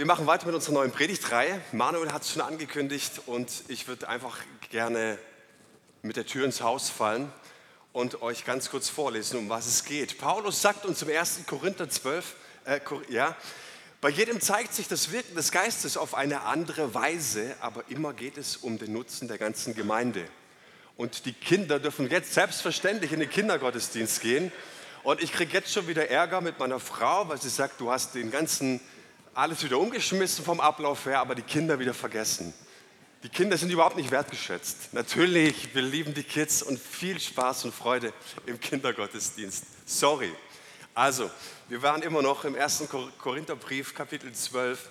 Wir machen weiter mit unserer neuen Predigtreihe. Manuel hat es schon angekündigt und ich würde einfach gerne mit der Tür ins Haus fallen und euch ganz kurz vorlesen, um was es geht. Paulus sagt uns im 1. Korinther 12, äh, ja, bei jedem zeigt sich das Wirken des Geistes auf eine andere Weise, aber immer geht es um den Nutzen der ganzen Gemeinde. Und die Kinder dürfen jetzt selbstverständlich in den Kindergottesdienst gehen. Und ich kriege jetzt schon wieder Ärger mit meiner Frau, weil sie sagt, du hast den ganzen alles wieder umgeschmissen vom Ablauf her, aber die Kinder wieder vergessen. Die Kinder sind überhaupt nicht wertgeschätzt. Natürlich, wir lieben die Kids und viel Spaß und Freude im Kindergottesdienst. Sorry. Also, wir waren immer noch im 1. Korintherbrief, Kapitel 12.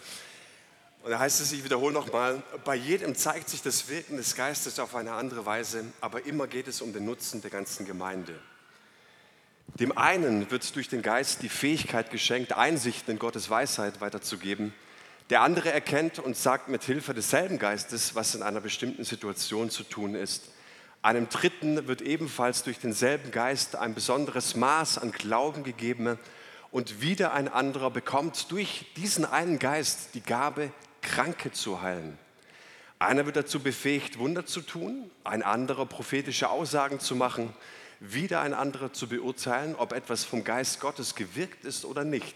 Und da heißt es, ich wiederhole nochmal, bei jedem zeigt sich das Wirken des Geistes auf eine andere Weise, aber immer geht es um den Nutzen der ganzen Gemeinde. Dem einen wird durch den Geist die Fähigkeit geschenkt, Einsichten in Gottes Weisheit weiterzugeben. Der andere erkennt und sagt mit Hilfe desselben Geistes, was in einer bestimmten Situation zu tun ist. Einem Dritten wird ebenfalls durch denselben Geist ein besonderes Maß an Glauben gegeben und wieder ein anderer bekommt durch diesen einen Geist die Gabe, Kranke zu heilen. Einer wird dazu befähigt, Wunder zu tun, ein anderer prophetische Aussagen zu machen, wieder ein anderer zu beurteilen, ob etwas vom Geist Gottes gewirkt ist oder nicht.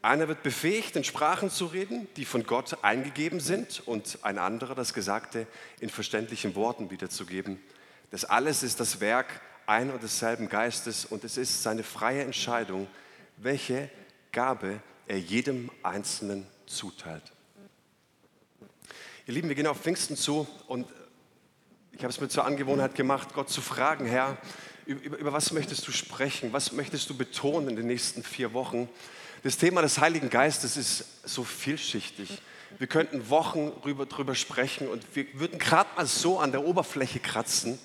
Einer wird befähigt, in Sprachen zu reden, die von Gott eingegeben sind, und ein anderer das Gesagte in verständlichen Worten wiederzugeben. Das alles ist das Werk ein und desselben Geistes und es ist seine freie Entscheidung, welche Gabe er jedem Einzelnen zuteilt. Ihr Lieben, wir gehen auf Pfingsten zu und ich habe es mir zur Angewohnheit gemacht, Gott zu fragen, Herr, über, über, was möchtest du sprechen? Was möchtest du betonen in den nächsten vier Wochen? Das Thema des Heiligen Geistes ist so vielschichtig. Wir könnten Wochen drüber, drüber sprechen und wir würden gerade mal so an der Oberfläche kratzen.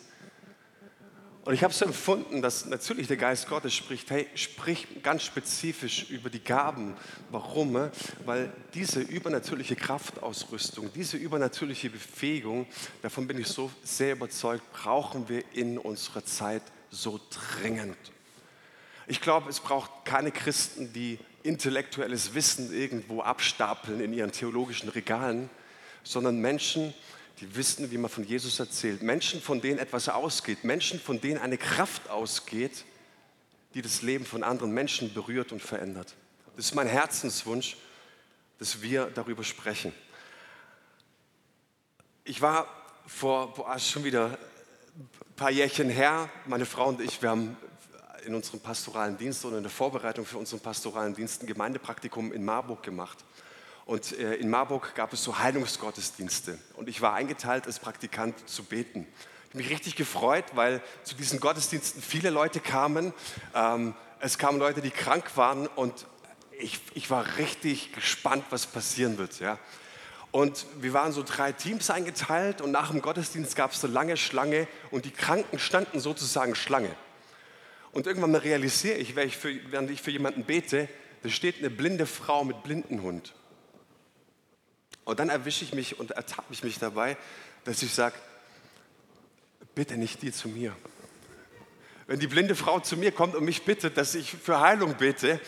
Und ich habe so empfunden, dass natürlich der Geist Gottes spricht, hey, sprich ganz spezifisch über die Gaben. Warum? Weil diese übernatürliche Kraftausrüstung, diese übernatürliche Befähigung, davon bin ich so sehr überzeugt, brauchen wir in unserer Zeit so dringend. Ich glaube, es braucht keine Christen, die intellektuelles Wissen irgendwo abstapeln in ihren theologischen Regalen, sondern Menschen, die die wissen, wie man von Jesus erzählt. Menschen, von denen etwas ausgeht. Menschen, von denen eine Kraft ausgeht, die das Leben von anderen Menschen berührt und verändert. Das ist mein Herzenswunsch, dass wir darüber sprechen. Ich war vor boah, schon wieder ein paar Jährchen her, meine Frau und ich, wir haben in unserem pastoralen Dienst und in der Vorbereitung für unseren pastoralen Dienst ein Gemeindepraktikum in Marburg gemacht. Und äh, in Marburg gab es so Heilungsgottesdienste. Und ich war eingeteilt, als Praktikant zu beten. Ich habe mich richtig gefreut, weil zu diesen Gottesdiensten viele Leute kamen. Ähm, es kamen Leute, die krank waren. Und ich, ich war richtig gespannt, was passieren wird. Und wir waren so drei Teams eingeteilt. Und nach dem Gottesdienst gab es eine lange Schlange. Und die Kranken standen sozusagen Schlange. Und irgendwann mal realisiere ich, während ich für jemanden bete, da steht eine blinde Frau mit Blindenhund. Und dann erwische ich mich und ertappe ich mich dabei, dass ich sage, bitte nicht die zu mir. Wenn die blinde Frau zu mir kommt und mich bittet, dass ich für Heilung bete,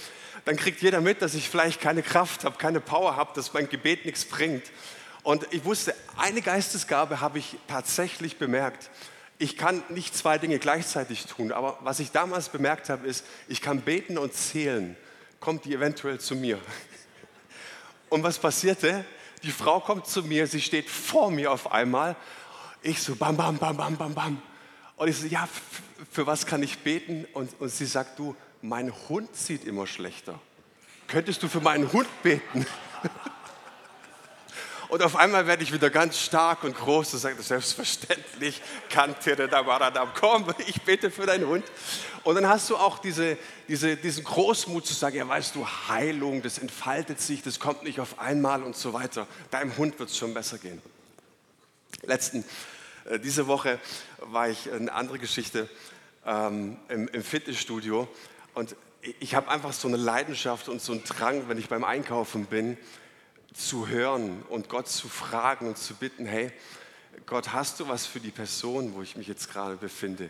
dann kriegt jeder mit, dass ich vielleicht keine Kraft habe, keine Power habe, dass mein Gebet nichts bringt. Und ich wusste, eine Geistesgabe habe ich tatsächlich bemerkt. Ich kann nicht zwei Dinge gleichzeitig tun, aber was ich damals bemerkt habe, ist, ich kann beten und zählen. Kommt die eventuell zu mir? Und was passierte? Die Frau kommt zu mir, sie steht vor mir auf einmal. Ich so, bam, bam, bam, bam, bam, bam. Und ich so, ja, für was kann ich beten? Und, und sie sagt, du, mein Hund sieht immer schlechter. Könntest du für meinen Hund beten? Und auf einmal werde ich wieder ganz stark und groß und sage, selbstverständlich, kann komm, ich bete für deinen Hund. Und dann hast du auch diese, diese, diesen Großmut zu sagen, ja weißt du, Heilung, das entfaltet sich, das kommt nicht auf einmal und so weiter. Deinem Hund wird es schon besser gehen. Letzten, äh, diese Woche war ich eine andere Geschichte ähm, im, im Fitnessstudio und ich habe einfach so eine Leidenschaft und so einen Drang, wenn ich beim Einkaufen bin, zu hören und Gott zu fragen und zu bitten, hey, Gott, hast du was für die Person, wo ich mich jetzt gerade befinde?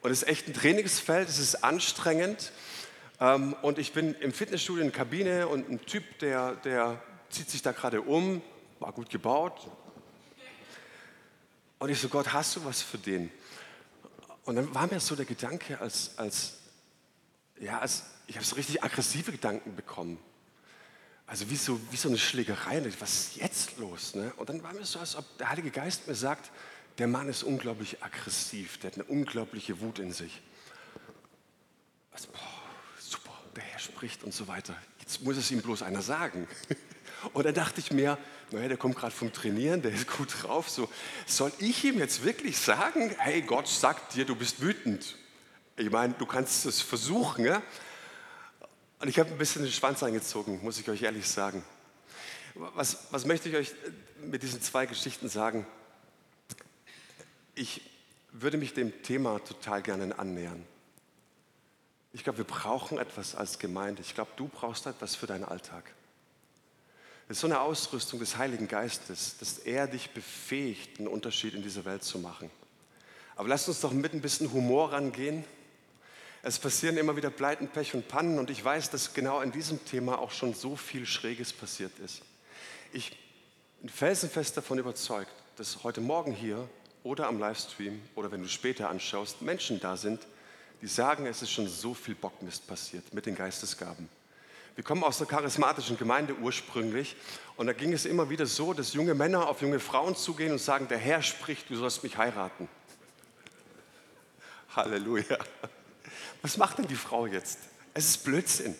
Und es ist echt ein Trainingsfeld, es ist anstrengend. Ähm, und ich bin im Fitnessstudio in der Kabine und ein Typ, der, der, zieht sich da gerade um, war gut gebaut. Und ich so, Gott, hast du was für den? Und dann war mir so der Gedanke, als, als ja, als, ich habe so richtig aggressive Gedanken bekommen. Also wie so, wie so eine Schlägerei. Was ist jetzt los? Ne? Und dann war mir so, als ob der Heilige Geist mir sagt, der Mann ist unglaublich aggressiv, der hat eine unglaubliche Wut in sich. Also, boah, super, der Herr spricht und so weiter. Jetzt muss es ihm bloß einer sagen. Und dann dachte ich mir, naja, der kommt gerade vom Trainieren, der ist gut drauf. So, soll ich ihm jetzt wirklich sagen, hey, Gott sagt dir, du bist wütend? Ich meine, du kannst es versuchen. Ja? Und ich habe ein bisschen den Schwanz eingezogen, muss ich euch ehrlich sagen. Was, was möchte ich euch mit diesen zwei Geschichten sagen? Ich würde mich dem Thema total gerne annähern. Ich glaube, wir brauchen etwas als Gemeinde. Ich glaube, du brauchst etwas für deinen Alltag. Es ist so eine Ausrüstung des Heiligen Geistes, dass er dich befähigt, einen Unterschied in dieser Welt zu machen. Aber lasst uns doch mit ein bisschen Humor rangehen. Es passieren immer wieder Pleiten, Pech und Pannen und ich weiß, dass genau in diesem Thema auch schon so viel Schräges passiert ist. Ich bin felsenfest davon überzeugt, dass heute Morgen hier oder am Livestream oder wenn du später anschaust, Menschen da sind, die sagen, es ist schon so viel Bockmist passiert mit den Geistesgaben. Wir kommen aus einer charismatischen Gemeinde ursprünglich und da ging es immer wieder so, dass junge Männer auf junge Frauen zugehen und sagen, der Herr spricht, du sollst mich heiraten. Halleluja. Was macht denn die Frau jetzt? Es ist Blödsinn.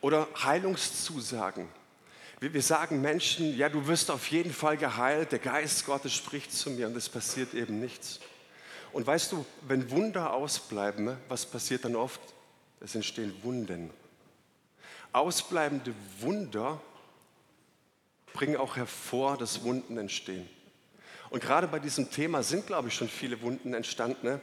Oder Heilungszusagen. Wir sagen Menschen, ja, du wirst auf jeden Fall geheilt, der Geist Gottes spricht zu mir und es passiert eben nichts. Und weißt du, wenn Wunder ausbleiben, was passiert dann oft? Es entstehen Wunden. Ausbleibende Wunder bringen auch hervor, dass Wunden entstehen. Und gerade bei diesem Thema sind, glaube ich, schon viele Wunden entstanden.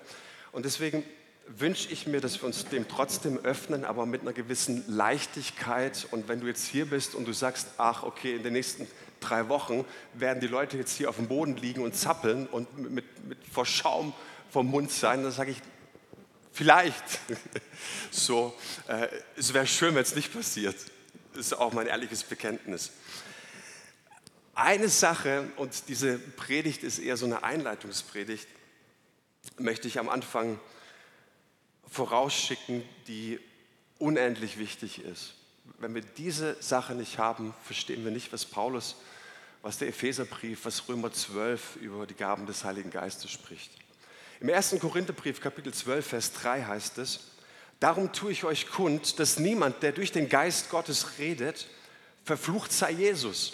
Und deswegen wünsche ich mir, dass wir uns dem trotzdem öffnen, aber mit einer gewissen Leichtigkeit. Und wenn du jetzt hier bist und du sagst, ach okay, in den nächsten drei Wochen werden die Leute jetzt hier auf dem Boden liegen und zappeln und mit, mit vor Schaum vom Mund sein, dann sage ich, vielleicht. so, äh, es wäre schön, wenn es nicht passiert. Das ist auch mein ehrliches Bekenntnis. Eine Sache, und diese Predigt ist eher so eine Einleitungspredigt, möchte ich am Anfang vorausschicken, die unendlich wichtig ist. Wenn wir diese Sache nicht haben, verstehen wir nicht, was Paulus, was der Epheserbrief, was Römer 12 über die Gaben des Heiligen Geistes spricht. Im 1. Korintherbrief, Kapitel 12, Vers 3 heißt es, Darum tue ich euch kund, dass niemand, der durch den Geist Gottes redet, verflucht sei Jesus.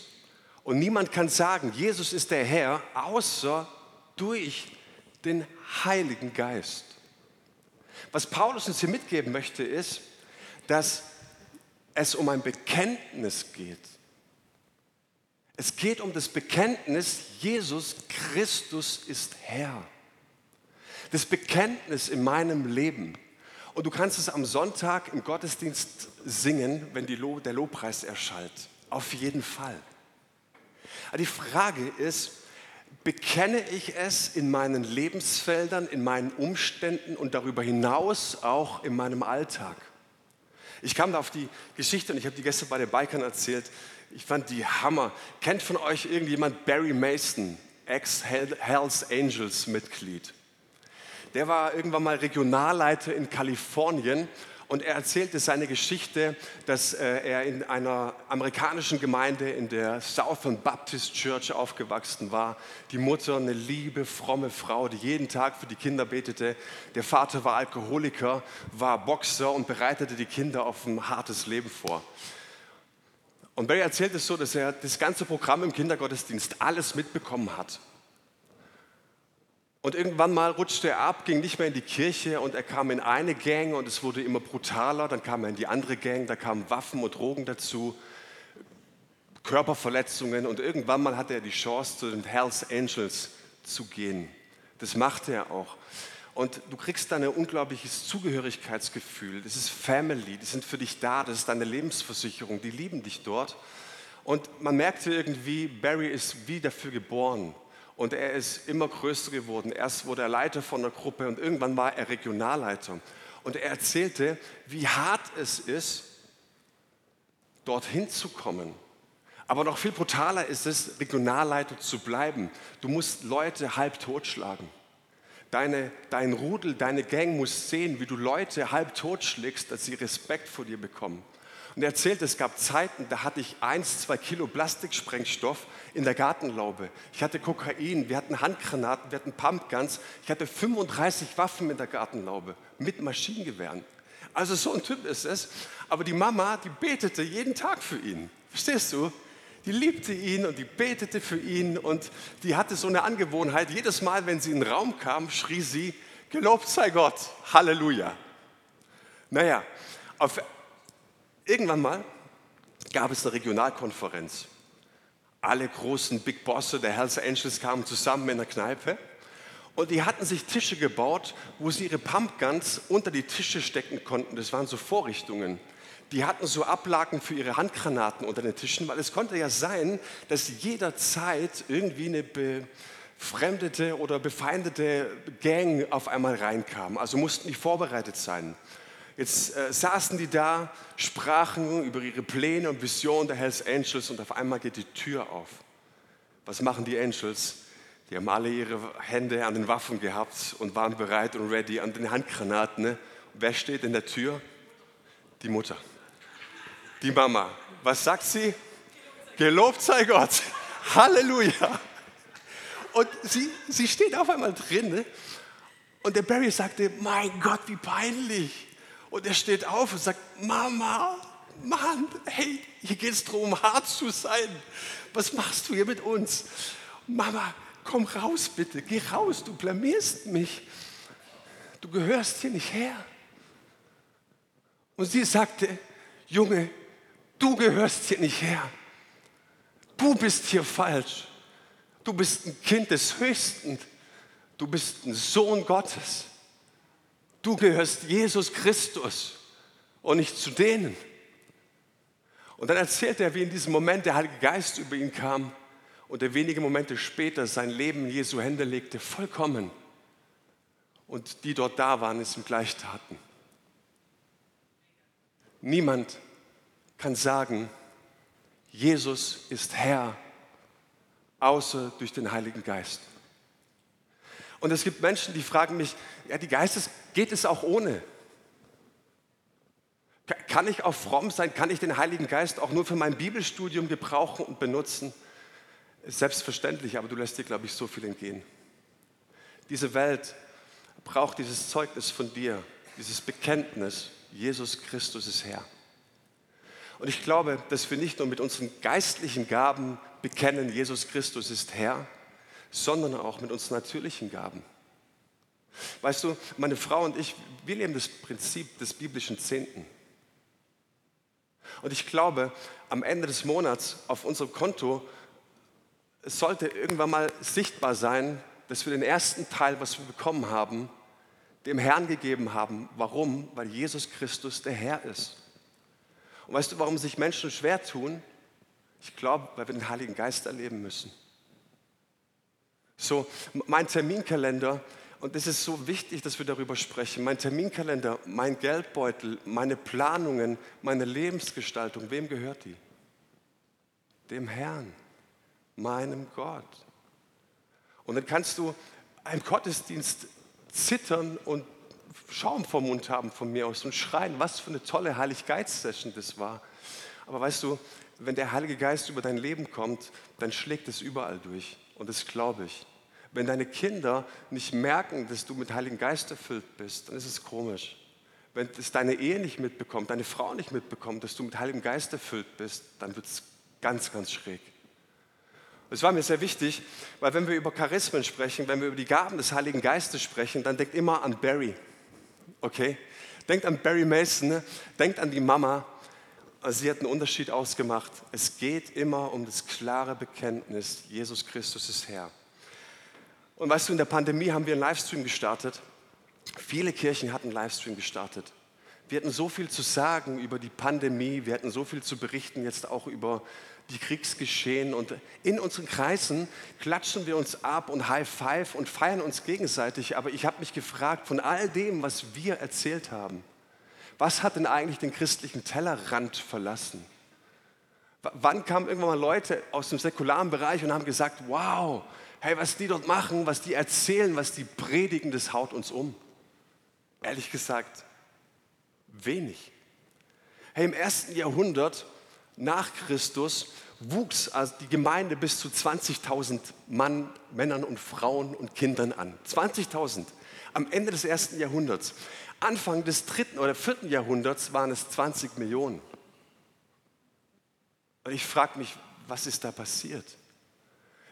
Und niemand kann sagen, Jesus ist der Herr, außer durch den Heiligen Geist. Was Paulus uns hier mitgeben möchte, ist, dass es um ein Bekenntnis geht. Es geht um das Bekenntnis, Jesus Christus ist Herr. Das Bekenntnis in meinem Leben. Und du kannst es am Sonntag im Gottesdienst singen, wenn Lo der Lobpreis erschallt. Auf jeden Fall. Aber die Frage ist, bekenne ich es in meinen Lebensfeldern, in meinen Umständen und darüber hinaus auch in meinem Alltag. Ich kam da auf die Geschichte und ich habe die gestern bei den Bikern erzählt. Ich fand die Hammer. Kennt von euch irgendjemand Barry Mason, Ex-Hells Angels Mitglied? Der war irgendwann mal Regionalleiter in Kalifornien und er erzählte seine Geschichte, dass äh, er in einer amerikanischen Gemeinde in der Southern Baptist Church aufgewachsen war. Die Mutter eine liebe, fromme Frau, die jeden Tag für die Kinder betete. Der Vater war Alkoholiker, war Boxer und bereitete die Kinder auf ein hartes Leben vor. Und Barry erzählt es so, dass er das ganze Programm im Kindergottesdienst alles mitbekommen hat. Und irgendwann mal rutschte er ab, ging nicht mehr in die Kirche und er kam in eine Gang und es wurde immer brutaler. Dann kam er in die andere Gang, da kamen Waffen und Drogen dazu, Körperverletzungen und irgendwann mal hatte er die Chance, zu den Hells Angels zu gehen. Das machte er auch. Und du kriegst da ein unglaubliches Zugehörigkeitsgefühl. Das ist Family, die sind für dich da, das ist deine Lebensversicherung, die lieben dich dort. Und man merkte irgendwie, Barry ist wie dafür geboren. Und er ist immer größer geworden. Erst wurde er Leiter von der Gruppe und irgendwann war er Regionalleiter. Und er erzählte, wie hart es ist, dorthin zu kommen. Aber noch viel brutaler ist es, Regionalleiter zu bleiben. Du musst Leute halb totschlagen. Deine, dein Rudel, deine Gang muss sehen, wie du Leute halb totschlägst, dass sie Respekt vor dir bekommen. Und er erzählt, es gab Zeiten, da hatte ich eins, zwei Kilo Plastiksprengstoff in der Gartenlaube. Ich hatte Kokain, wir hatten Handgranaten, wir hatten Pumpguns. Ich hatte 35 Waffen in der Gartenlaube mit Maschinengewehren. Also so ein Typ ist es. Aber die Mama, die betete jeden Tag für ihn. Verstehst du? Die liebte ihn und die betete für ihn und die hatte so eine Angewohnheit. Jedes Mal, wenn sie in den Raum kam, schrie sie, gelobt sei Gott, Halleluja. Naja, auf Irgendwann mal gab es eine Regionalkonferenz. Alle großen Big Bosse der Hells Angels kamen zusammen in der Kneipe und die hatten sich Tische gebaut, wo sie ihre Pumpguns unter die Tische stecken konnten. Das waren so Vorrichtungen. Die hatten so Ablagen für ihre Handgranaten unter den Tischen, weil es konnte ja sein, dass jederzeit irgendwie eine befremdete oder befeindete Gang auf einmal reinkam. Also mussten die vorbereitet sein. Jetzt äh, saßen die da, sprachen über ihre Pläne und Visionen der Hells Angels und auf einmal geht die Tür auf. Was machen die Angels? Die haben alle ihre Hände an den Waffen gehabt und waren bereit und ready an den Handgranaten. Ne? Wer steht in der Tür? Die Mutter. Die Mama. Was sagt sie? Gelobt sei Gott. Halleluja. Und sie, sie steht auf einmal drin. Ne? Und der Barry sagte, mein Gott, wie peinlich. Und er steht auf und sagt, Mama, Mann, hey, hier geht es darum, hart zu sein. Was machst du hier mit uns? Mama, komm raus bitte, geh raus, du blamierst mich. Du gehörst hier nicht her. Und sie sagte, Junge, du gehörst hier nicht her. Du bist hier falsch. Du bist ein Kind des Höchsten. Du bist ein Sohn Gottes. Du gehörst Jesus Christus und nicht zu denen. Und dann erzählt er, wie in diesem Moment der Heilige Geist über ihn kam und er wenige Momente später sein Leben in Jesu Hände legte, vollkommen. Und die dort da waren, es ihm gleich taten. Niemand kann sagen, Jesus ist Herr, außer durch den Heiligen Geist. Und es gibt Menschen, die fragen mich, ja, die Geistes, geht es auch ohne? Kann ich auch fromm sein? Kann ich den Heiligen Geist auch nur für mein Bibelstudium gebrauchen und benutzen? Selbstverständlich, aber du lässt dir, glaube ich, so viel entgehen. Diese Welt braucht dieses Zeugnis von dir, dieses Bekenntnis, Jesus Christus ist Herr. Und ich glaube, dass wir nicht nur mit unseren geistlichen Gaben bekennen, Jesus Christus ist Herr, sondern auch mit uns natürlichen Gaben. Weißt du, meine Frau und ich, wir leben das Prinzip des biblischen Zehnten. Und ich glaube, am Ende des Monats auf unserem Konto sollte irgendwann mal sichtbar sein, dass wir den ersten Teil, was wir bekommen haben, dem Herrn gegeben haben. Warum? Weil Jesus Christus der Herr ist. Und weißt du, warum sich Menschen schwer tun? Ich glaube, weil wir den Heiligen Geist erleben müssen. So, mein Terminkalender, und es ist so wichtig, dass wir darüber sprechen, mein Terminkalender, mein Geldbeutel, meine Planungen, meine Lebensgestaltung, wem gehört die? Dem Herrn, meinem Gott. Und dann kannst du einen Gottesdienst zittern und Schaum vom Mund haben von mir aus und schreien, was für eine tolle Heiligkeitssession das war. Aber weißt du, wenn der Heilige Geist über dein Leben kommt, dann schlägt es überall durch. Und das glaube ich. Wenn deine Kinder nicht merken, dass du mit Heiligen Geist erfüllt bist, dann ist es komisch. Wenn es deine Ehe nicht mitbekommt, deine Frau nicht mitbekommt, dass du mit Heiligem Geist erfüllt bist, dann wird es ganz, ganz schräg. Es war mir sehr wichtig, weil wenn wir über Charismen sprechen, wenn wir über die Gaben des Heiligen Geistes sprechen, dann denkt immer an Barry. Okay? Denkt an Barry Mason, denkt an die Mama, sie hat einen Unterschied ausgemacht. Es geht immer um das klare Bekenntnis, Jesus Christus ist Herr. Und weißt du, in der Pandemie haben wir einen Livestream gestartet. Viele Kirchen hatten einen Livestream gestartet. Wir hatten so viel zu sagen über die Pandemie, wir hatten so viel zu berichten, jetzt auch über die Kriegsgeschehen. Und in unseren Kreisen klatschen wir uns ab und High Five und feiern uns gegenseitig. Aber ich habe mich gefragt, von all dem, was wir erzählt haben, was hat denn eigentlich den christlichen Tellerrand verlassen? Wann kamen irgendwann mal Leute aus dem säkularen Bereich und haben gesagt, wow, hey, was die dort machen, was die erzählen, was die predigen, das haut uns um? Ehrlich gesagt, wenig. Hey, im ersten Jahrhundert nach Christus wuchs also die Gemeinde bis zu 20.000 Mann, Männern und Frauen und Kindern an. 20.000 am Ende des ersten Jahrhunderts. Anfang des dritten oder vierten Jahrhunderts waren es 20 Millionen. Und ich frage mich, was ist da passiert?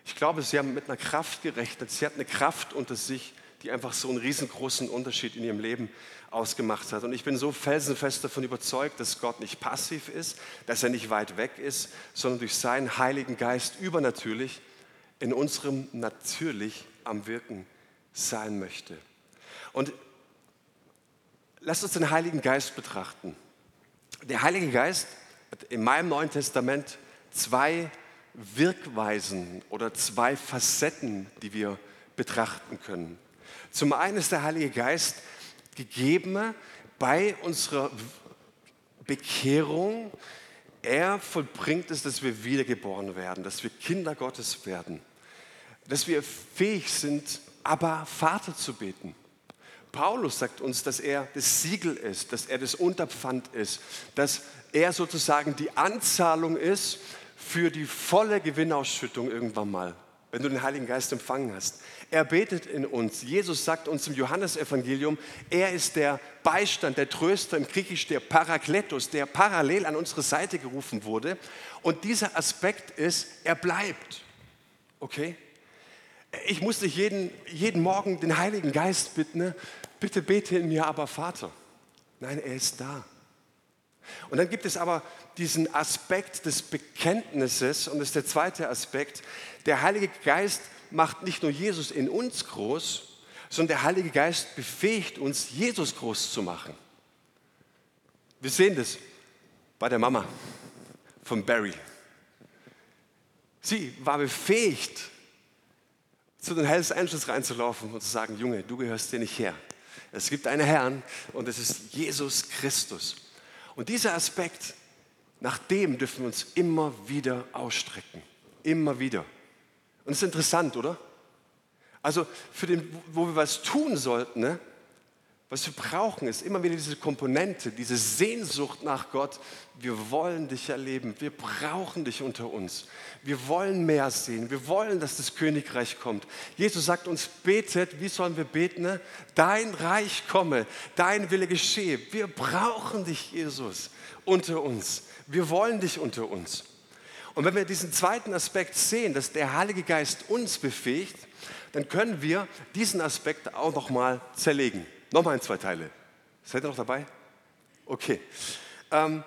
Ich glaube, sie haben mit einer Kraft gerechnet. Sie hatten eine Kraft unter sich, die einfach so einen riesengroßen Unterschied in ihrem Leben ausgemacht hat. Und ich bin so felsenfest davon überzeugt, dass Gott nicht passiv ist, dass er nicht weit weg ist, sondern durch seinen Heiligen Geist übernatürlich in unserem natürlich am Wirken sein möchte. Und lasst uns den Heiligen Geist betrachten. Der Heilige Geist hat in meinem Neuen Testament zwei Wirkweisen oder zwei Facetten, die wir betrachten können. Zum einen ist der Heilige Geist gegeben bei unserer Bekehrung. Er vollbringt es, dass wir wiedergeboren werden, dass wir Kinder Gottes werden, dass wir fähig sind, aber Vater zu beten. Paulus sagt uns, dass er das Siegel ist, dass er das Unterpfand ist, dass er sozusagen die Anzahlung ist für die volle Gewinnausschüttung irgendwann mal wenn du den Heiligen Geist empfangen hast. Er betet in uns. Jesus sagt uns im Johannesevangelium, er ist der Beistand, der Tröster, im Griechisch der Parakletos, der parallel an unsere Seite gerufen wurde. Und dieser Aspekt ist, er bleibt. Okay? Ich muss nicht jeden, jeden Morgen den Heiligen Geist bitten, ne? Bitte bete in mir, aber Vater. Nein, er ist da. Und dann gibt es aber diesen Aspekt des Bekenntnisses und das ist der zweite Aspekt. Der Heilige Geist macht nicht nur Jesus in uns groß, sondern der Heilige Geist befähigt uns, Jesus groß zu machen. Wir sehen das bei der Mama von Barry. Sie war befähigt, zu den Hells Angels reinzulaufen und zu sagen, Junge, du gehörst dir nicht her. Es gibt einen Herrn und es ist Jesus Christus. Und dieser Aspekt, nach dem dürfen wir uns immer wieder ausstrecken. Immer wieder. Und es ist interessant, oder? Also, für den, wo wir was tun sollten, ne? Was wir brauchen, ist immer wieder diese Komponente, diese Sehnsucht nach Gott. Wir wollen dich erleben. Wir brauchen dich unter uns. Wir wollen mehr sehen. Wir wollen, dass das Königreich kommt. Jesus sagt uns, betet. Wie sollen wir beten? Dein Reich komme, dein Wille geschehe. Wir brauchen dich, Jesus, unter uns. Wir wollen dich unter uns. Und wenn wir diesen zweiten Aspekt sehen, dass der Heilige Geist uns befähigt, dann können wir diesen Aspekt auch nochmal zerlegen. Nochmal in zwei Teile. Seid ihr noch dabei? Okay. Ähm,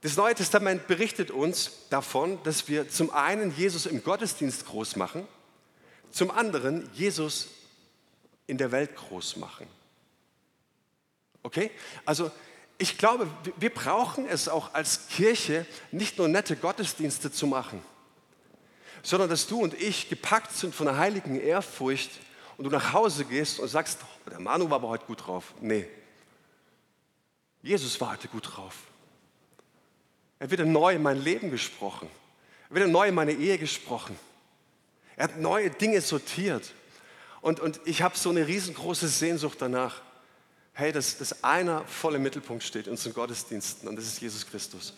das Neue Testament berichtet uns davon, dass wir zum einen Jesus im Gottesdienst groß machen, zum anderen Jesus in der Welt groß machen. Okay? Also ich glaube, wir brauchen es auch als Kirche, nicht nur nette Gottesdienste zu machen, sondern dass du und ich gepackt sind von einer heiligen Ehrfurcht und du nach Hause gehst und sagst, oh, der Manu war aber heute gut drauf. Nee, Jesus war heute gut drauf. Er wird neu in mein Leben gesprochen. Er wird neu in meine Ehe gesprochen. Er hat neue Dinge sortiert. Und, und ich habe so eine riesengroße Sehnsucht danach, hey, dass, dass einer voll im Mittelpunkt steht in unseren Gottesdiensten und das ist Jesus Christus.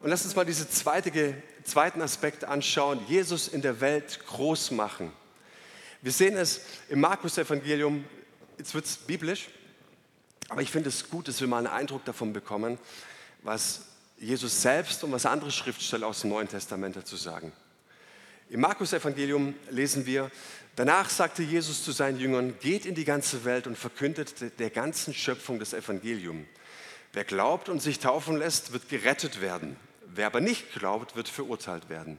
Und lass uns mal diesen zweite, zweiten Aspekt anschauen, Jesus in der Welt groß machen. Wir sehen es im Markus-Evangelium, jetzt wird es biblisch, aber ich finde es gut, dass wir mal einen Eindruck davon bekommen, was Jesus selbst und was andere Schriftsteller aus dem Neuen Testament dazu sagen. Im Markus-Evangelium lesen wir, Danach sagte Jesus zu seinen Jüngern, geht in die ganze Welt und verkündet der ganzen Schöpfung das Evangelium. Wer glaubt und sich taufen lässt, wird gerettet werden. Wer aber nicht glaubt, wird verurteilt werden.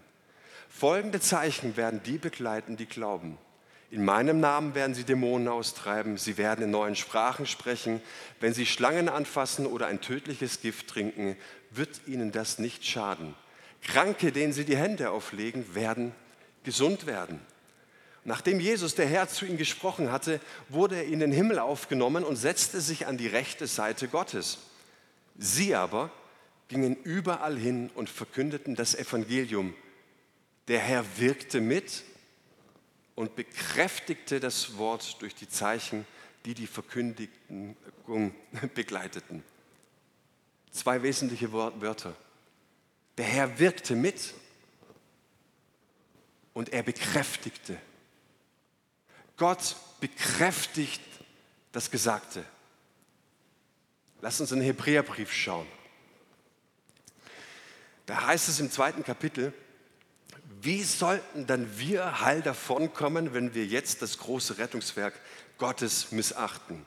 Folgende Zeichen werden die begleiten, die glauben. In meinem Namen werden sie Dämonen austreiben, sie werden in neuen Sprachen sprechen. Wenn sie Schlangen anfassen oder ein tödliches Gift trinken, wird ihnen das nicht schaden. Kranke, denen sie die Hände auflegen, werden gesund werden. Nachdem Jesus, der Herr, zu ihm gesprochen hatte, wurde er in den Himmel aufgenommen und setzte sich an die rechte Seite Gottes. Sie aber gingen überall hin und verkündeten das Evangelium. Der Herr wirkte mit und bekräftigte das Wort durch die Zeichen, die die Verkündigung begleiteten. Zwei wesentliche Wörter. Der Herr wirkte mit und er bekräftigte. Gott bekräftigt das Gesagte. Lass uns in den Hebräerbrief schauen. Da heißt es im zweiten Kapitel, wie sollten dann wir heil davonkommen, wenn wir jetzt das große Rettungswerk Gottes missachten?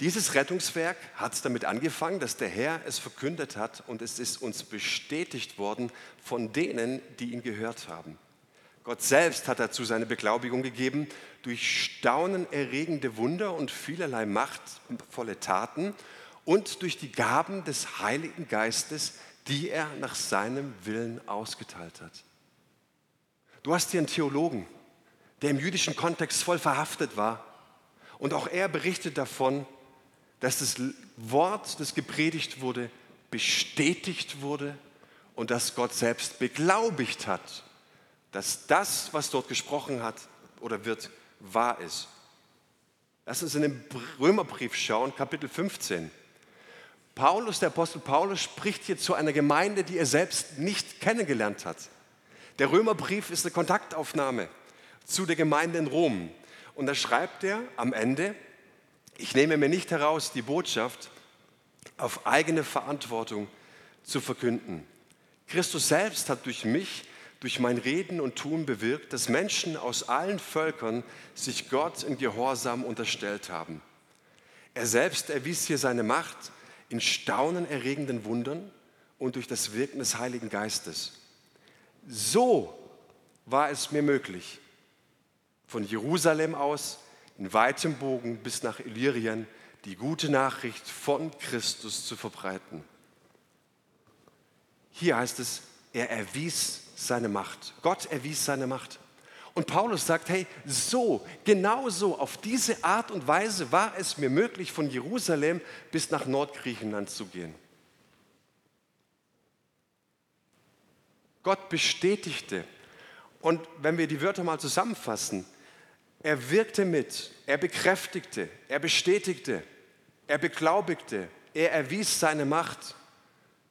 Dieses Rettungswerk hat damit angefangen, dass der Herr es verkündet hat und es ist uns bestätigt worden von denen, die ihn gehört haben. Gott selbst hat dazu seine Beglaubigung gegeben durch staunenerregende Wunder und vielerlei machtvolle Taten und durch die Gaben des Heiligen Geistes, die er nach seinem Willen ausgeteilt hat. Du hast hier einen Theologen, der im jüdischen Kontext voll verhaftet war. Und auch er berichtet davon, dass das Wort, das gepredigt wurde, bestätigt wurde und dass Gott selbst beglaubigt hat, dass das, was dort gesprochen hat oder wird, wahr ist. Lass uns in den Römerbrief schauen, Kapitel 15. Paulus, der Apostel Paulus, spricht hier zu einer Gemeinde, die er selbst nicht kennengelernt hat. Der Römerbrief ist eine Kontaktaufnahme zu der Gemeinde in Rom. Und da schreibt er am Ende, ich nehme mir nicht heraus, die Botschaft auf eigene Verantwortung zu verkünden. Christus selbst hat durch mich, durch mein Reden und Tun bewirkt, dass Menschen aus allen Völkern sich Gott in Gehorsam unterstellt haben. Er selbst erwies hier seine Macht in staunenerregenden Wundern und durch das Wirken des Heiligen Geistes. So war es mir möglich, von Jerusalem aus in weitem Bogen bis nach Illyrien die gute Nachricht von Christus zu verbreiten. Hier heißt es, er erwies seine Macht. Gott erwies seine Macht. Und Paulus sagt, hey, so, genau so, auf diese Art und Weise war es mir möglich, von Jerusalem bis nach Nordgriechenland zu gehen. Gott bestätigte. Und wenn wir die Wörter mal zusammenfassen, er wirkte mit, er bekräftigte, er bestätigte, er beglaubigte, er erwies seine Macht,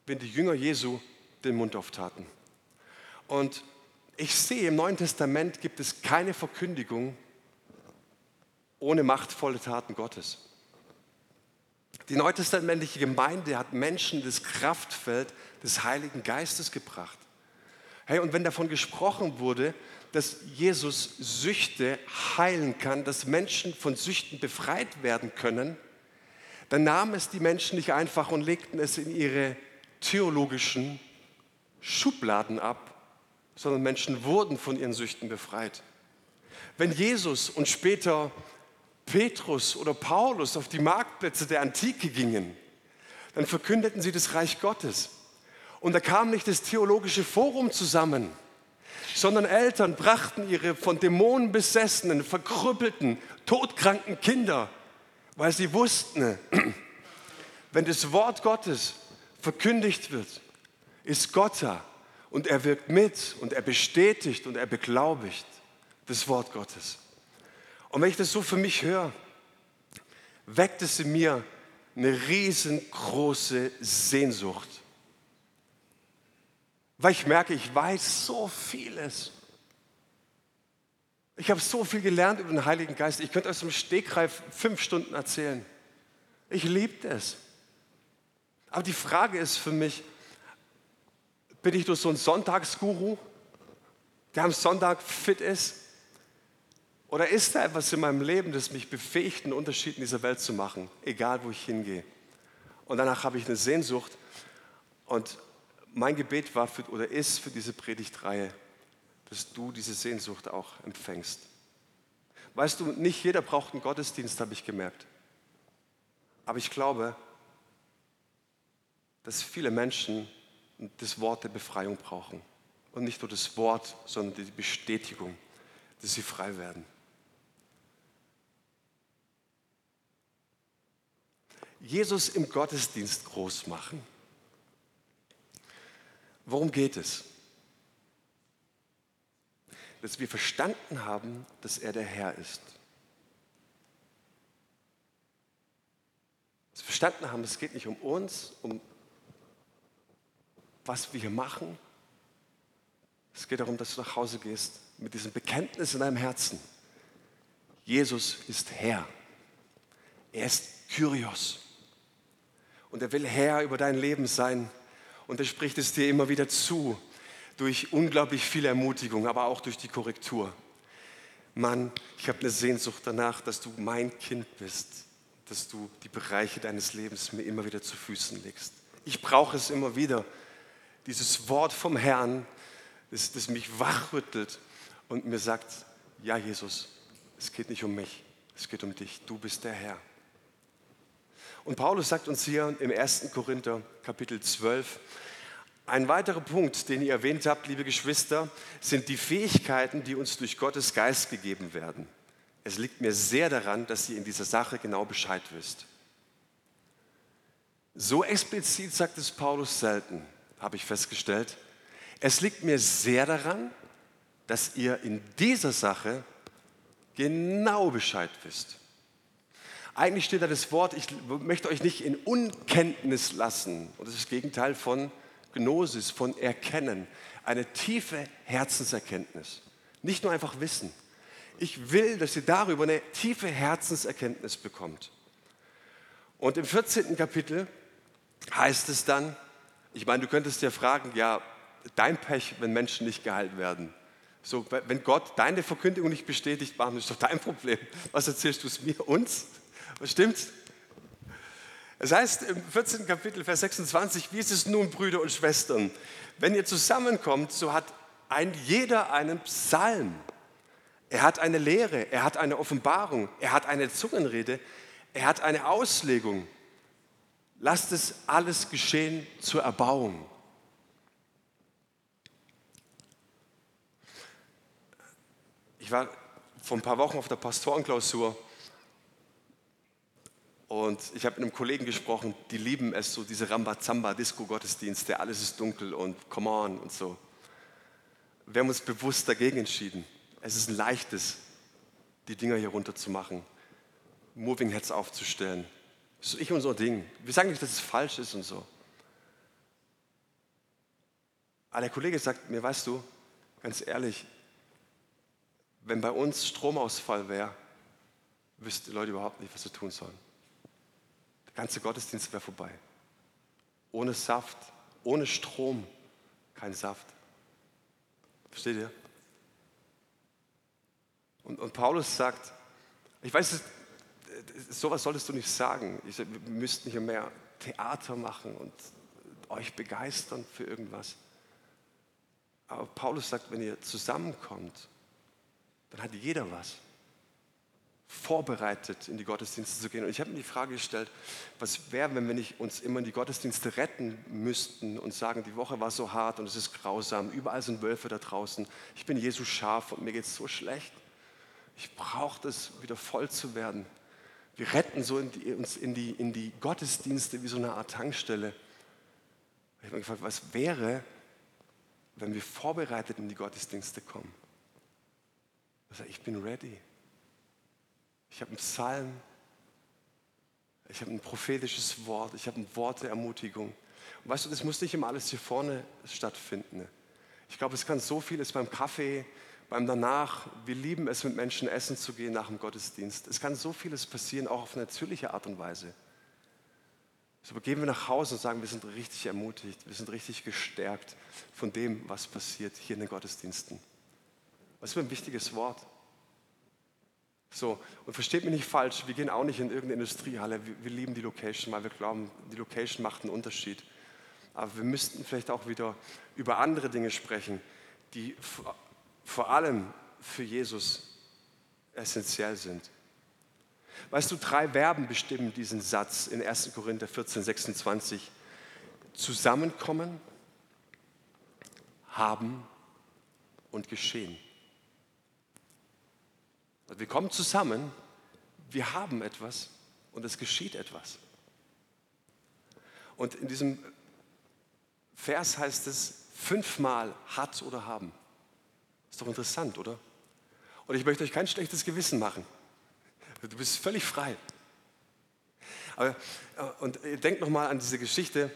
wenn die Jünger Jesu den Mund auftaten. Und ich sehe, im Neuen Testament gibt es keine Verkündigung ohne machtvolle Taten Gottes. Die neutestamentliche Gemeinde hat Menschen das Kraftfeld des Heiligen Geistes gebracht. Hey, und wenn davon gesprochen wurde, dass Jesus Süchte heilen kann, dass Menschen von Süchten befreit werden können, dann nahmen es die Menschen nicht einfach und legten es in ihre theologischen Schubladen ab, sondern Menschen wurden von ihren Süchten befreit. Wenn Jesus und später Petrus oder Paulus auf die Marktplätze der Antike gingen, dann verkündeten sie das Reich Gottes. Und da kam nicht das theologische Forum zusammen, sondern Eltern brachten ihre von Dämonen besessenen, verkrüppelten, todkranken Kinder, weil sie wussten, wenn das Wort Gottes verkündigt wird, ist Gott da und er wirkt mit und er bestätigt und er beglaubigt das Wort Gottes. Und wenn ich das so für mich höre, weckt es in mir eine riesengroße Sehnsucht. Weil ich merke, ich weiß so vieles. Ich habe so viel gelernt über den Heiligen Geist. Ich könnte aus dem Stegreif fünf Stunden erzählen. Ich liebe es. Aber die Frage ist für mich, bin ich nur so ein Sonntagsguru, der am Sonntag fit ist? Oder ist da etwas in meinem Leben, das mich befähigt, einen Unterschied in dieser Welt zu machen, egal wo ich hingehe? Und danach habe ich eine Sehnsucht. Und mein Gebet war für, oder ist für diese Predigtreihe, dass du diese Sehnsucht auch empfängst. Weißt du, nicht jeder braucht einen Gottesdienst, habe ich gemerkt. Aber ich glaube, dass viele Menschen das Wort der Befreiung brauchen. Und nicht nur das Wort, sondern die Bestätigung, dass sie frei werden. Jesus im Gottesdienst groß machen. Worum geht es? Dass wir verstanden haben, dass er der Herr ist. Dass wir verstanden haben, es geht nicht um uns, um was wir hier machen. Es geht darum, dass du nach Hause gehst mit diesem Bekenntnis in deinem Herzen. Jesus ist Herr. Er ist Kyrios. Und er will Herr über dein Leben sein. Und er spricht es dir immer wieder zu, durch unglaublich viel Ermutigung, aber auch durch die Korrektur. Mann, ich habe eine Sehnsucht danach, dass du mein Kind bist, dass du die Bereiche deines Lebens mir immer wieder zu Füßen legst. Ich brauche es immer wieder, dieses Wort vom Herrn, das, das mich wachrüttelt und mir sagt, ja Jesus, es geht nicht um mich, es geht um dich, du bist der Herr. Und Paulus sagt uns hier im 1. Korinther Kapitel 12, ein weiterer Punkt, den ihr erwähnt habt, liebe Geschwister, sind die Fähigkeiten, die uns durch Gottes Geist gegeben werden. Es liegt mir sehr daran, dass ihr in dieser Sache genau Bescheid wisst. So explizit sagt es Paulus selten, habe ich festgestellt. Es liegt mir sehr daran, dass ihr in dieser Sache genau Bescheid wisst. Eigentlich steht da das Wort, ich möchte euch nicht in Unkenntnis lassen. Und das ist das Gegenteil von Gnosis, von Erkennen. Eine tiefe Herzenserkenntnis. Nicht nur einfach Wissen. Ich will, dass ihr darüber eine tiefe Herzenserkenntnis bekommt. Und im 14. Kapitel heißt es dann, ich meine, du könntest dir fragen, ja, dein Pech, wenn Menschen nicht geheilt werden. So, wenn Gott deine Verkündigung nicht bestätigt, machen, ist doch dein Problem. Was erzählst du es mir, uns? Was stimmt? Es heißt im 14. Kapitel, Vers 26, wie ist es nun, Brüder und Schwestern? Wenn ihr zusammenkommt, so hat ein jeder einen Psalm. Er hat eine Lehre, er hat eine Offenbarung, er hat eine Zungenrede, er hat eine Auslegung. Lasst es alles geschehen zur Erbauung. Ich war vor ein paar Wochen auf der Pastorenklausur und ich habe mit einem Kollegen gesprochen, die lieben es so, diese Rambazamba-Disco-Gottesdienste, alles ist dunkel und come on und so. Wir haben uns bewusst dagegen entschieden. Es ist ein leichtes, die Dinger hier runter zu machen, Moving Heads aufzustellen. Das ist nicht unser Ding. Wir sagen nicht, dass es falsch ist und so. Aber der Kollege sagt mir, weißt du, ganz ehrlich, wenn bei uns Stromausfall wäre, wüssten die Leute überhaupt nicht, was sie tun sollen. Ganze Gottesdienst wäre vorbei. Ohne Saft, ohne Strom, kein Saft. Versteht ihr? Und, und Paulus sagt, ich weiß, sowas solltest du nicht sagen. Ich, wir müssten hier mehr Theater machen und euch begeistern für irgendwas. Aber Paulus sagt, wenn ihr zusammenkommt, dann hat jeder was vorbereitet, in die Gottesdienste zu gehen. Und ich habe mir die Frage gestellt, was wäre, wenn wir nicht uns immer in die Gottesdienste retten müssten und sagen, die Woche war so hart und es ist grausam, überall sind Wölfe da draußen, ich bin Jesus scharf und mir geht es so schlecht. Ich brauche das, wieder voll zu werden. Wir retten so in die, uns in die, in die Gottesdienste wie so eine Art Tankstelle. Ich habe mir gefragt, was wäre, wenn wir vorbereitet in die Gottesdienste kommen? Also ich bin ready. Ich habe einen Psalm, ich habe ein prophetisches Wort, ich habe ein Wort der Ermutigung. Und weißt du, das muss nicht immer alles hier vorne stattfinden. Ich glaube, es kann so vieles beim Kaffee, beim Danach. Wir lieben es, mit Menschen essen zu gehen nach dem Gottesdienst. Es kann so vieles passieren, auch auf natürliche Art und Weise. So gehen wir nach Hause und sagen, wir sind richtig ermutigt, wir sind richtig gestärkt von dem, was passiert hier in den Gottesdiensten. Ist mir ein wichtiges Wort. So, und versteht mich nicht falsch, wir gehen auch nicht in irgendeine Industriehalle, wir, wir lieben die Location, weil wir glauben, die Location macht einen Unterschied. Aber wir müssten vielleicht auch wieder über andere Dinge sprechen, die vor allem für Jesus essentiell sind. Weißt du, drei Verben bestimmen diesen Satz in 1. Korinther 14, 26. Zusammenkommen, haben und geschehen. Also wir kommen zusammen, wir haben etwas und es geschieht etwas. Und in diesem Vers heißt es, fünfmal hat oder haben. Ist doch interessant, oder? Und ich möchte euch kein schlechtes Gewissen machen. Du bist völlig frei. Aber, äh, und denkt nochmal an diese Geschichte.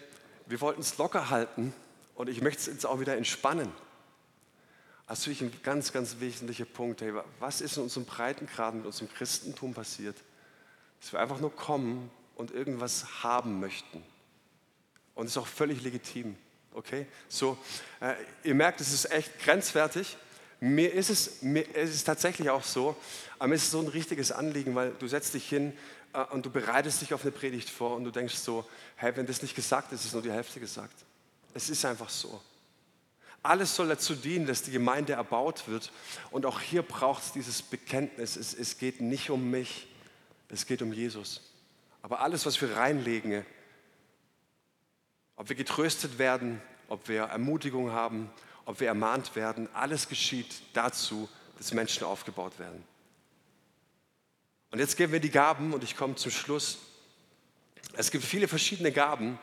Wir wollten es locker halten und ich möchte es jetzt auch wieder entspannen. Das ist natürlich ein ganz, ganz wesentlicher Punkt. Hey, was ist in unserem Breitengrad mit unserem Christentum passiert? Dass wir einfach nur kommen und irgendwas haben möchten. Und das ist auch völlig legitim. Okay? So, äh, ihr merkt, es ist echt grenzwertig. Mir ist es, mir, ist tatsächlich auch so, aber mir ist es so ein richtiges Anliegen, weil du setzt dich hin äh, und du bereitest dich auf eine Predigt vor und du denkst so, hey, wenn das nicht gesagt ist, ist nur die Hälfte gesagt. Es ist einfach so. Alles soll dazu dienen, dass die Gemeinde erbaut wird. Und auch hier braucht es dieses Bekenntnis. Es, es geht nicht um mich, es geht um Jesus. Aber alles, was wir reinlegen, ob wir getröstet werden, ob wir Ermutigung haben, ob wir ermahnt werden, alles geschieht dazu, dass Menschen aufgebaut werden. Und jetzt geben wir die Gaben und ich komme zum Schluss. Es gibt viele verschiedene Gaben,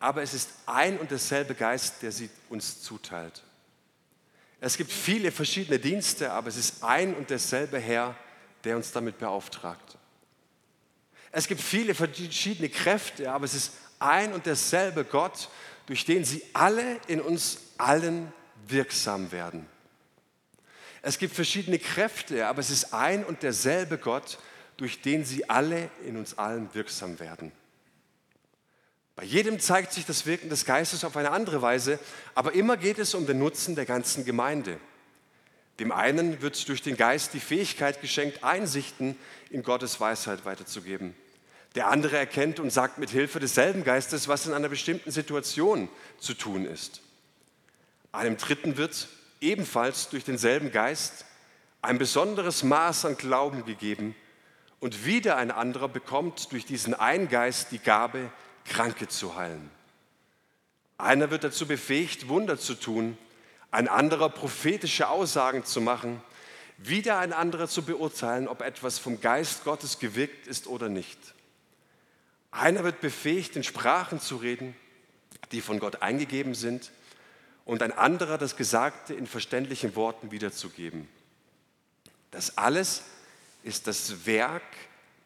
aber es ist ein und derselbe Geist, der sie uns zuteilt. Es gibt viele verschiedene Dienste, aber es ist ein und derselbe Herr, der uns damit beauftragt. Es gibt viele verschiedene Kräfte, aber es ist ein und derselbe Gott, durch den sie alle in uns allen wirksam werden. Es gibt verschiedene Kräfte, aber es ist ein und derselbe Gott, durch den sie alle in uns allen wirksam werden. Bei jedem zeigt sich das Wirken des Geistes auf eine andere Weise, aber immer geht es um den Nutzen der ganzen Gemeinde. Dem einen wird durch den Geist die Fähigkeit geschenkt, Einsichten in Gottes Weisheit weiterzugeben. Der andere erkennt und sagt mit Hilfe desselben Geistes, was in einer bestimmten Situation zu tun ist. Einem dritten wird ebenfalls durch denselben Geist ein besonderes Maß an Glauben gegeben und wieder ein anderer bekommt durch diesen einen Geist die Gabe, Kranke zu heilen. Einer wird dazu befähigt, Wunder zu tun, ein anderer prophetische Aussagen zu machen, wieder ein anderer zu beurteilen, ob etwas vom Geist Gottes gewirkt ist oder nicht. Einer wird befähigt, in Sprachen zu reden, die von Gott eingegeben sind, und ein anderer das Gesagte in verständlichen Worten wiederzugeben. Das alles ist das Werk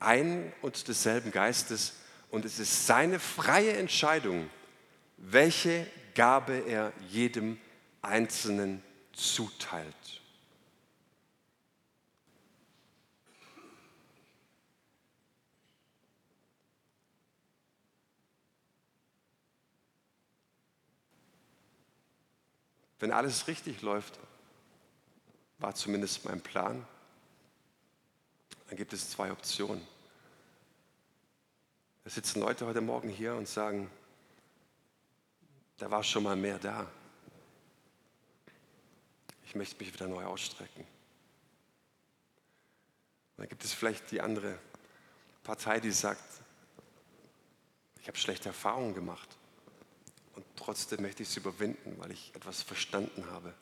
ein und desselben Geistes, und es ist seine freie Entscheidung, welche Gabe er jedem Einzelnen zuteilt. Wenn alles richtig läuft, war zumindest mein Plan, dann gibt es zwei Optionen. Da sitzen Leute heute Morgen hier und sagen, da war schon mal mehr da. Ich möchte mich wieder neu ausstrecken. Und dann gibt es vielleicht die andere Partei, die sagt, ich habe schlechte Erfahrungen gemacht und trotzdem möchte ich sie überwinden, weil ich etwas verstanden habe.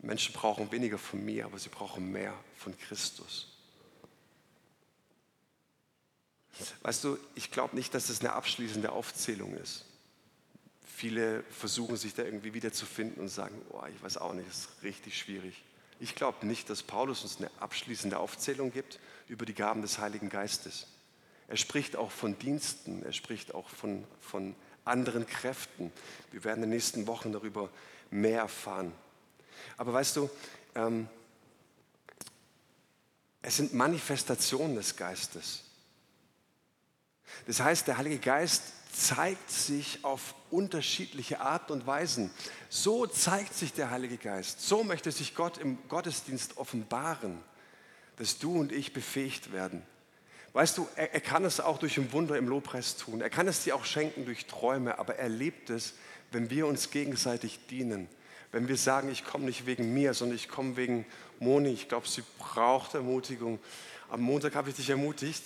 Menschen brauchen weniger von mir, aber sie brauchen mehr von Christus. Weißt du, ich glaube nicht, dass das eine abschließende Aufzählung ist. Viele versuchen sich da irgendwie wiederzufinden und sagen, oh, ich weiß auch nicht, das ist richtig schwierig. Ich glaube nicht, dass Paulus uns eine abschließende Aufzählung gibt über die Gaben des Heiligen Geistes. Er spricht auch von Diensten, er spricht auch von, von anderen Kräften. Wir werden in den nächsten Wochen darüber mehr erfahren. Aber weißt du, ähm, es sind Manifestationen des Geistes. Das heißt, der Heilige Geist zeigt sich auf unterschiedliche Arten und Weisen. So zeigt sich der Heilige Geist. So möchte sich Gott im Gottesdienst offenbaren, dass du und ich befähigt werden. Weißt du, er, er kann es auch durch ein Wunder im Lobpreis tun. Er kann es dir auch schenken durch Träume, aber er lebt es, wenn wir uns gegenseitig dienen. Wenn wir sagen, ich komme nicht wegen mir, sondern ich komme wegen Moni. Ich glaube, sie braucht Ermutigung. Am Montag habe ich dich ermutigt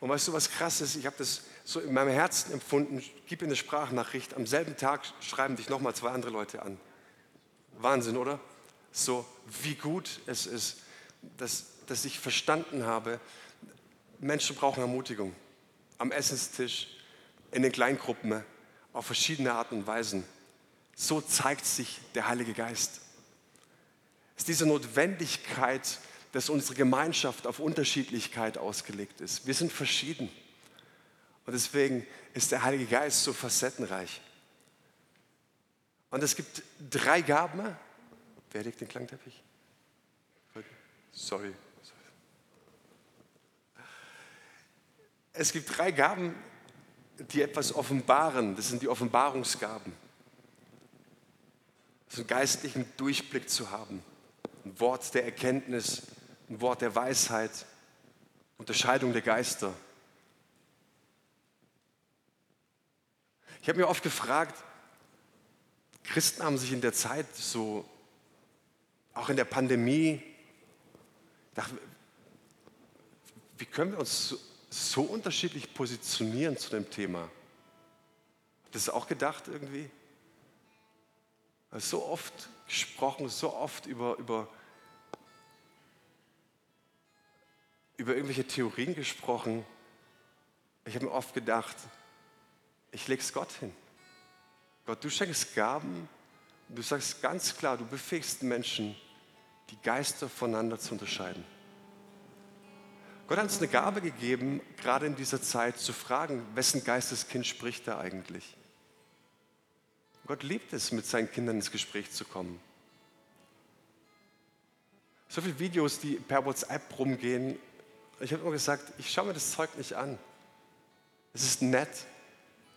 und weißt du, was krass ist? Ich habe das so in meinem Herzen empfunden. Gib mir eine Sprachnachricht. Am selben Tag schreiben dich nochmal zwei andere Leute an. Wahnsinn, oder? So, wie gut es ist, dass, dass ich verstanden habe, Menschen brauchen Ermutigung. Am Essenstisch, in den Kleingruppen, auf verschiedene Arten und Weisen. so zeigt sich der Heilige Geist. Es ist diese Notwendigkeit, dass unsere Gemeinschaft auf Unterschiedlichkeit ausgelegt ist. Wir sind verschieden. Und deswegen ist der Heilige Geist so facettenreich. Und es gibt drei Gaben. Wer legt den Klangteppich? Sorry. Es gibt drei Gaben, die etwas offenbaren. Das sind die Offenbarungsgaben. Ist einen geistlichen Durchblick zu haben. Ein Wort der Erkenntnis, ein Wort der Weisheit, Unterscheidung der Geister. Ich habe mir oft gefragt, Christen haben sich in der Zeit so, auch in der Pandemie, gedacht, wie können wir uns so, unterschiedlich positionieren zu dem Thema? Habt ihr das auch gedacht irgendwie? So oft gesprochen, so oft über, über, über irgendwelche Theorien gesprochen. Ich habe mir oft gedacht, ich lege es Gott hin. Gott, du schenkst Gaben du sagst ganz klar, du befähigst Menschen, die Geister voneinander zu unterscheiden. Gott hat uns eine Gabe gegeben, gerade in dieser Zeit zu fragen, wessen Geisteskind spricht er eigentlich? Gott liebt es, mit seinen Kindern ins Gespräch zu kommen. So viele Videos, die per WhatsApp rumgehen. Ich habe immer gesagt, ich schaue mir das Zeug nicht an. Es ist nett,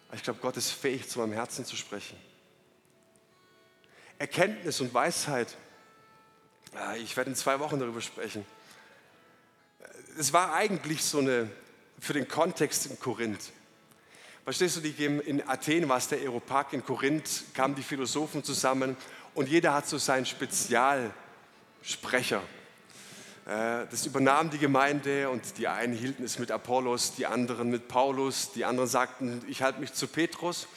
aber ich glaube, Gott ist fähig, zu meinem Herzen zu sprechen. Erkenntnis und Weisheit. Ich werde in zwei Wochen darüber sprechen. Es war eigentlich so eine, für den Kontext in Korinth. Verstehst du, die gehen in Athen war es der Aeropag, in Korinth kamen die Philosophen zusammen und jeder hat so seinen Spezialsprecher. Äh, das übernahm die Gemeinde und die einen hielten es mit Apollos, die anderen mit Paulus, die anderen sagten, ich halte mich zu Petrus.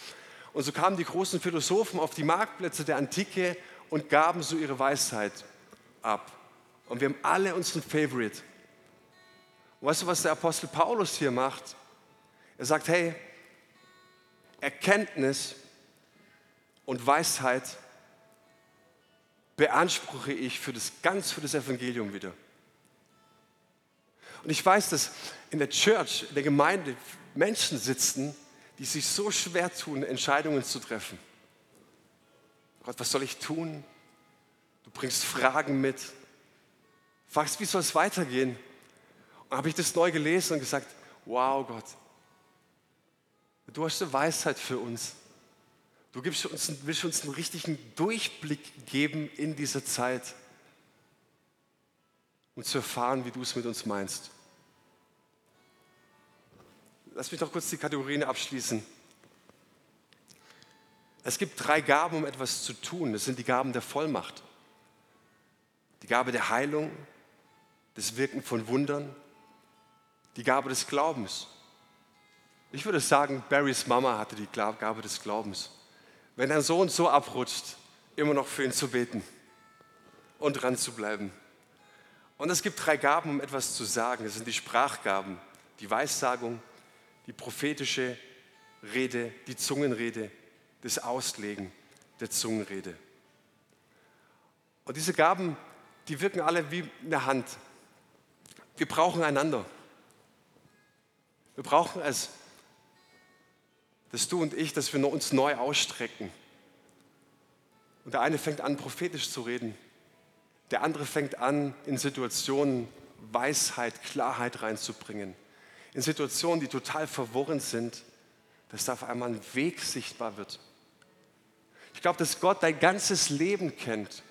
Und so kamen die großen Philosophen auf die Marktplätze der Antike und gaben so ihre Weisheit ab. Und wir haben alle unseren Favorite. Und weißt du, was der Apostel Paulus hier macht? Er sagt, hey, Erkenntnis und Weisheit beanspruche ich für das ganz für das Evangelium wieder. Und ich weiß, dass in der Church, in der Gemeinde Menschen sitzen, die sich so schwer tun, Entscheidungen zu treffen. Gott, was soll ich tun? Du bringst Fragen mit. Fragst, wie soll es weitergehen? Und habe ich das neu gelesen und gesagt, wow Gott, du hast eine Weisheit für uns. Du gibst uns, willst uns einen richtigen Durchblick geben in dieser Zeit und zu erfahren, wie du es mit uns meinst. Lass mich doch kurz die Kategorien abschließen. Es gibt drei Gaben, um etwas zu tun. Das sind die Gaben der Vollmacht. Die Gabe der Heilung, des Wirken von Wundern, die Gabe des Glaubens. Ich würde sagen, Barrys Mama hatte die Gabe des Glaubens. Wenn dein Sohn so abrutscht, immer noch für ihn zu beten und dran zu bleiben. Und es gibt drei Gaben, um etwas zu sagen. Das sind die Sprachgaben, die Weissagung, die prophetische Rede, die Zungenrede, das Auslegen der Zungenrede. Und diese Gaben, die wirken alle wie eine Hand. Wir brauchen einander. Wir brauchen es, dass du und ich, dass wir uns neu ausstrecken. Und der eine fängt an, prophetisch zu reden. Der andere fängt an, in Situationen Weisheit, Klarheit reinzubringen in Situationen, die total verworren sind, dass da auf einmal ein Weg sichtbar wird. Ich glaube, dass Gott dein ganzes Leben kennt,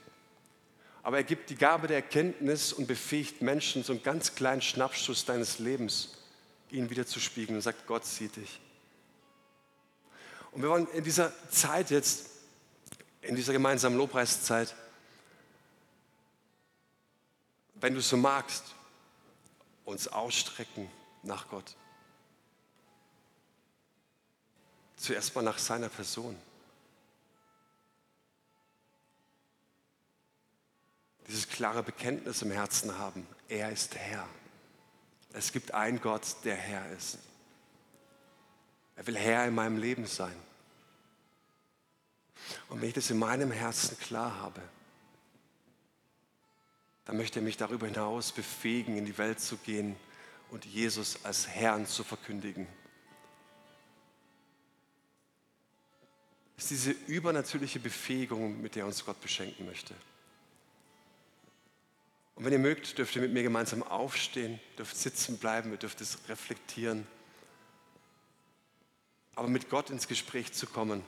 aber er gibt die Gabe der Erkenntnis und befähigt Menschen, so einen ganz kleinen Schnappschuss deines Lebens, ihn wieder zu spiegeln und sagt, Gott sieht dich. Und wir wollen in dieser Zeit jetzt, in dieser gemeinsamen Lobpreiszeit, wenn du so magst, uns ausstrecken nach Gott. Zuerst mal nach seiner Person. Dieses klare Bekenntnis im Herzen haben. Er ist Herr. Es gibt einen Gott, der Herr ist. Er will Herr in meinem Leben sein. Und wenn ich das in meinem Herzen klar habe, dann möchte er mich darüber hinaus befähigen, in die Welt zu gehen und Jesus als Herrn zu verkündigen. Es ist diese übernatürliche Befähigung, mit der uns Gott beschenken möchte. Und wenn ihr mögt, dürft ihr mit mir gemeinsam aufstehen, dürft sitzen bleiben, ihr dürft es reflektieren. Aber mit Gott ins Gespräch zu kommen,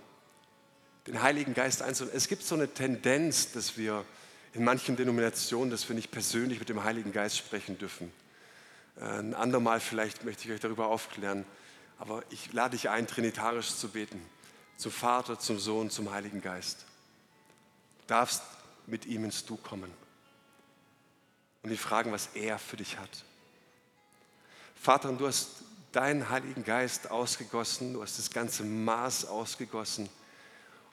den Heiligen Geist einzuladen. Es gibt so eine Tendenz, dass wir in manchen Denominationen, dass wir nicht persönlich mit dem Heiligen Geist sprechen dürfen. Äh, ein andermal vielleicht möchte ich euch darüber aufklären, aber ich lade dich ein, trinitarisch zu beten. Zum Vater, zum Sohn, zum Heiligen Geist. Du darfst mit ihm ins Du kommen und ihn fragen, was er für dich hat. Vater, du hast deinen Heiligen Geist ausgegossen, du hast das ganze Maß ausgegossen.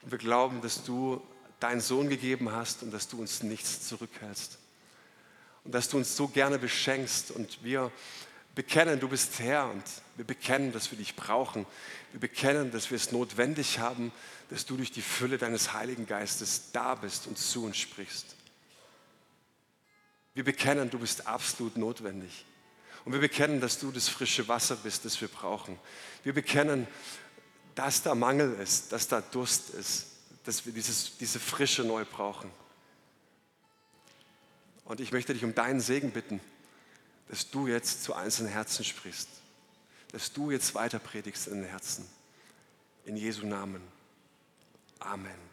Und wir glauben, dass du deinen Sohn gegeben hast und dass du uns nichts zurückhältst. Und dass du uns so gerne beschenkst und wir bekennen, du bist Herr und wir bekennen, dass wir dich brauchen. Wir bekennen, dass wir es notwendig haben, dass du durch die Fülle deines Heiligen Geistes da bist und zu uns sprichst. Wir bekennen, du bist absolut notwendig. Und wir bekennen, dass du das frische Wasser bist, das wir brauchen. Wir bekennen, dass da Mangel ist, dass da Durst ist, dass wir dieses, diese Frische neu brauchen. Und ich möchte dich um deinen Segen bitten, dass du jetzt zu einzelnen Herzen sprichst, dass du jetzt weiter predigst in den Herzen. In Jesu Namen. Amen.